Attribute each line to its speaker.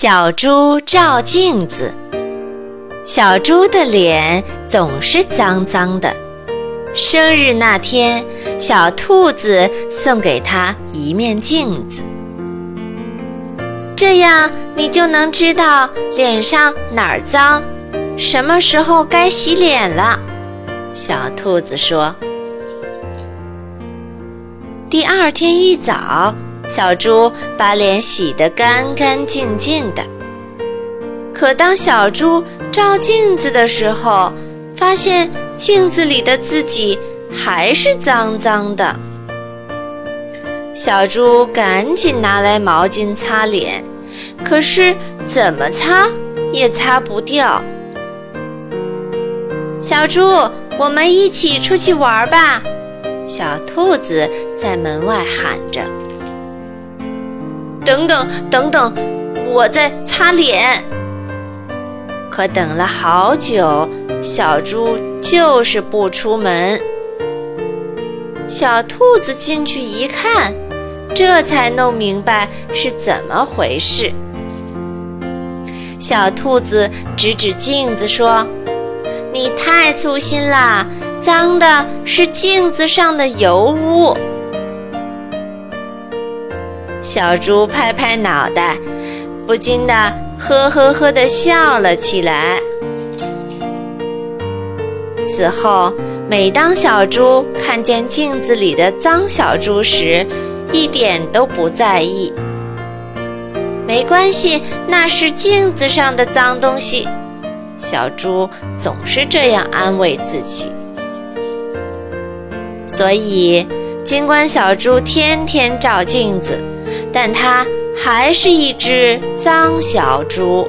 Speaker 1: 小猪照镜子，小猪的脸总是脏脏的。生日那天，小兔子送给他一面镜子，这样你就能知道脸上哪儿脏，什么时候该洗脸了。小兔子说。第二天一早。小猪把脸洗得干干净净的，可当小猪照镜子的时候，发现镜子里的自己还是脏脏的。小猪赶紧拿来毛巾擦脸，可是怎么擦也擦不掉。小猪，我们一起出去玩吧！小兔子在门外喊着。
Speaker 2: 等等等等，我在擦脸。
Speaker 1: 可等了好久，小猪就是不出门。小兔子进去一看，这才弄明白是怎么回事。小兔子指指镜子说：“你太粗心了，脏的是镜子上的油污。”小猪拍拍脑袋，不禁的呵呵呵的笑了起来。此后，每当小猪看见镜子里的脏小猪时，一点都不在意。没关系，那是镜子上的脏东西。小猪总是这样安慰自己。所以，尽管小猪天天照镜子，但它还是一只脏小猪。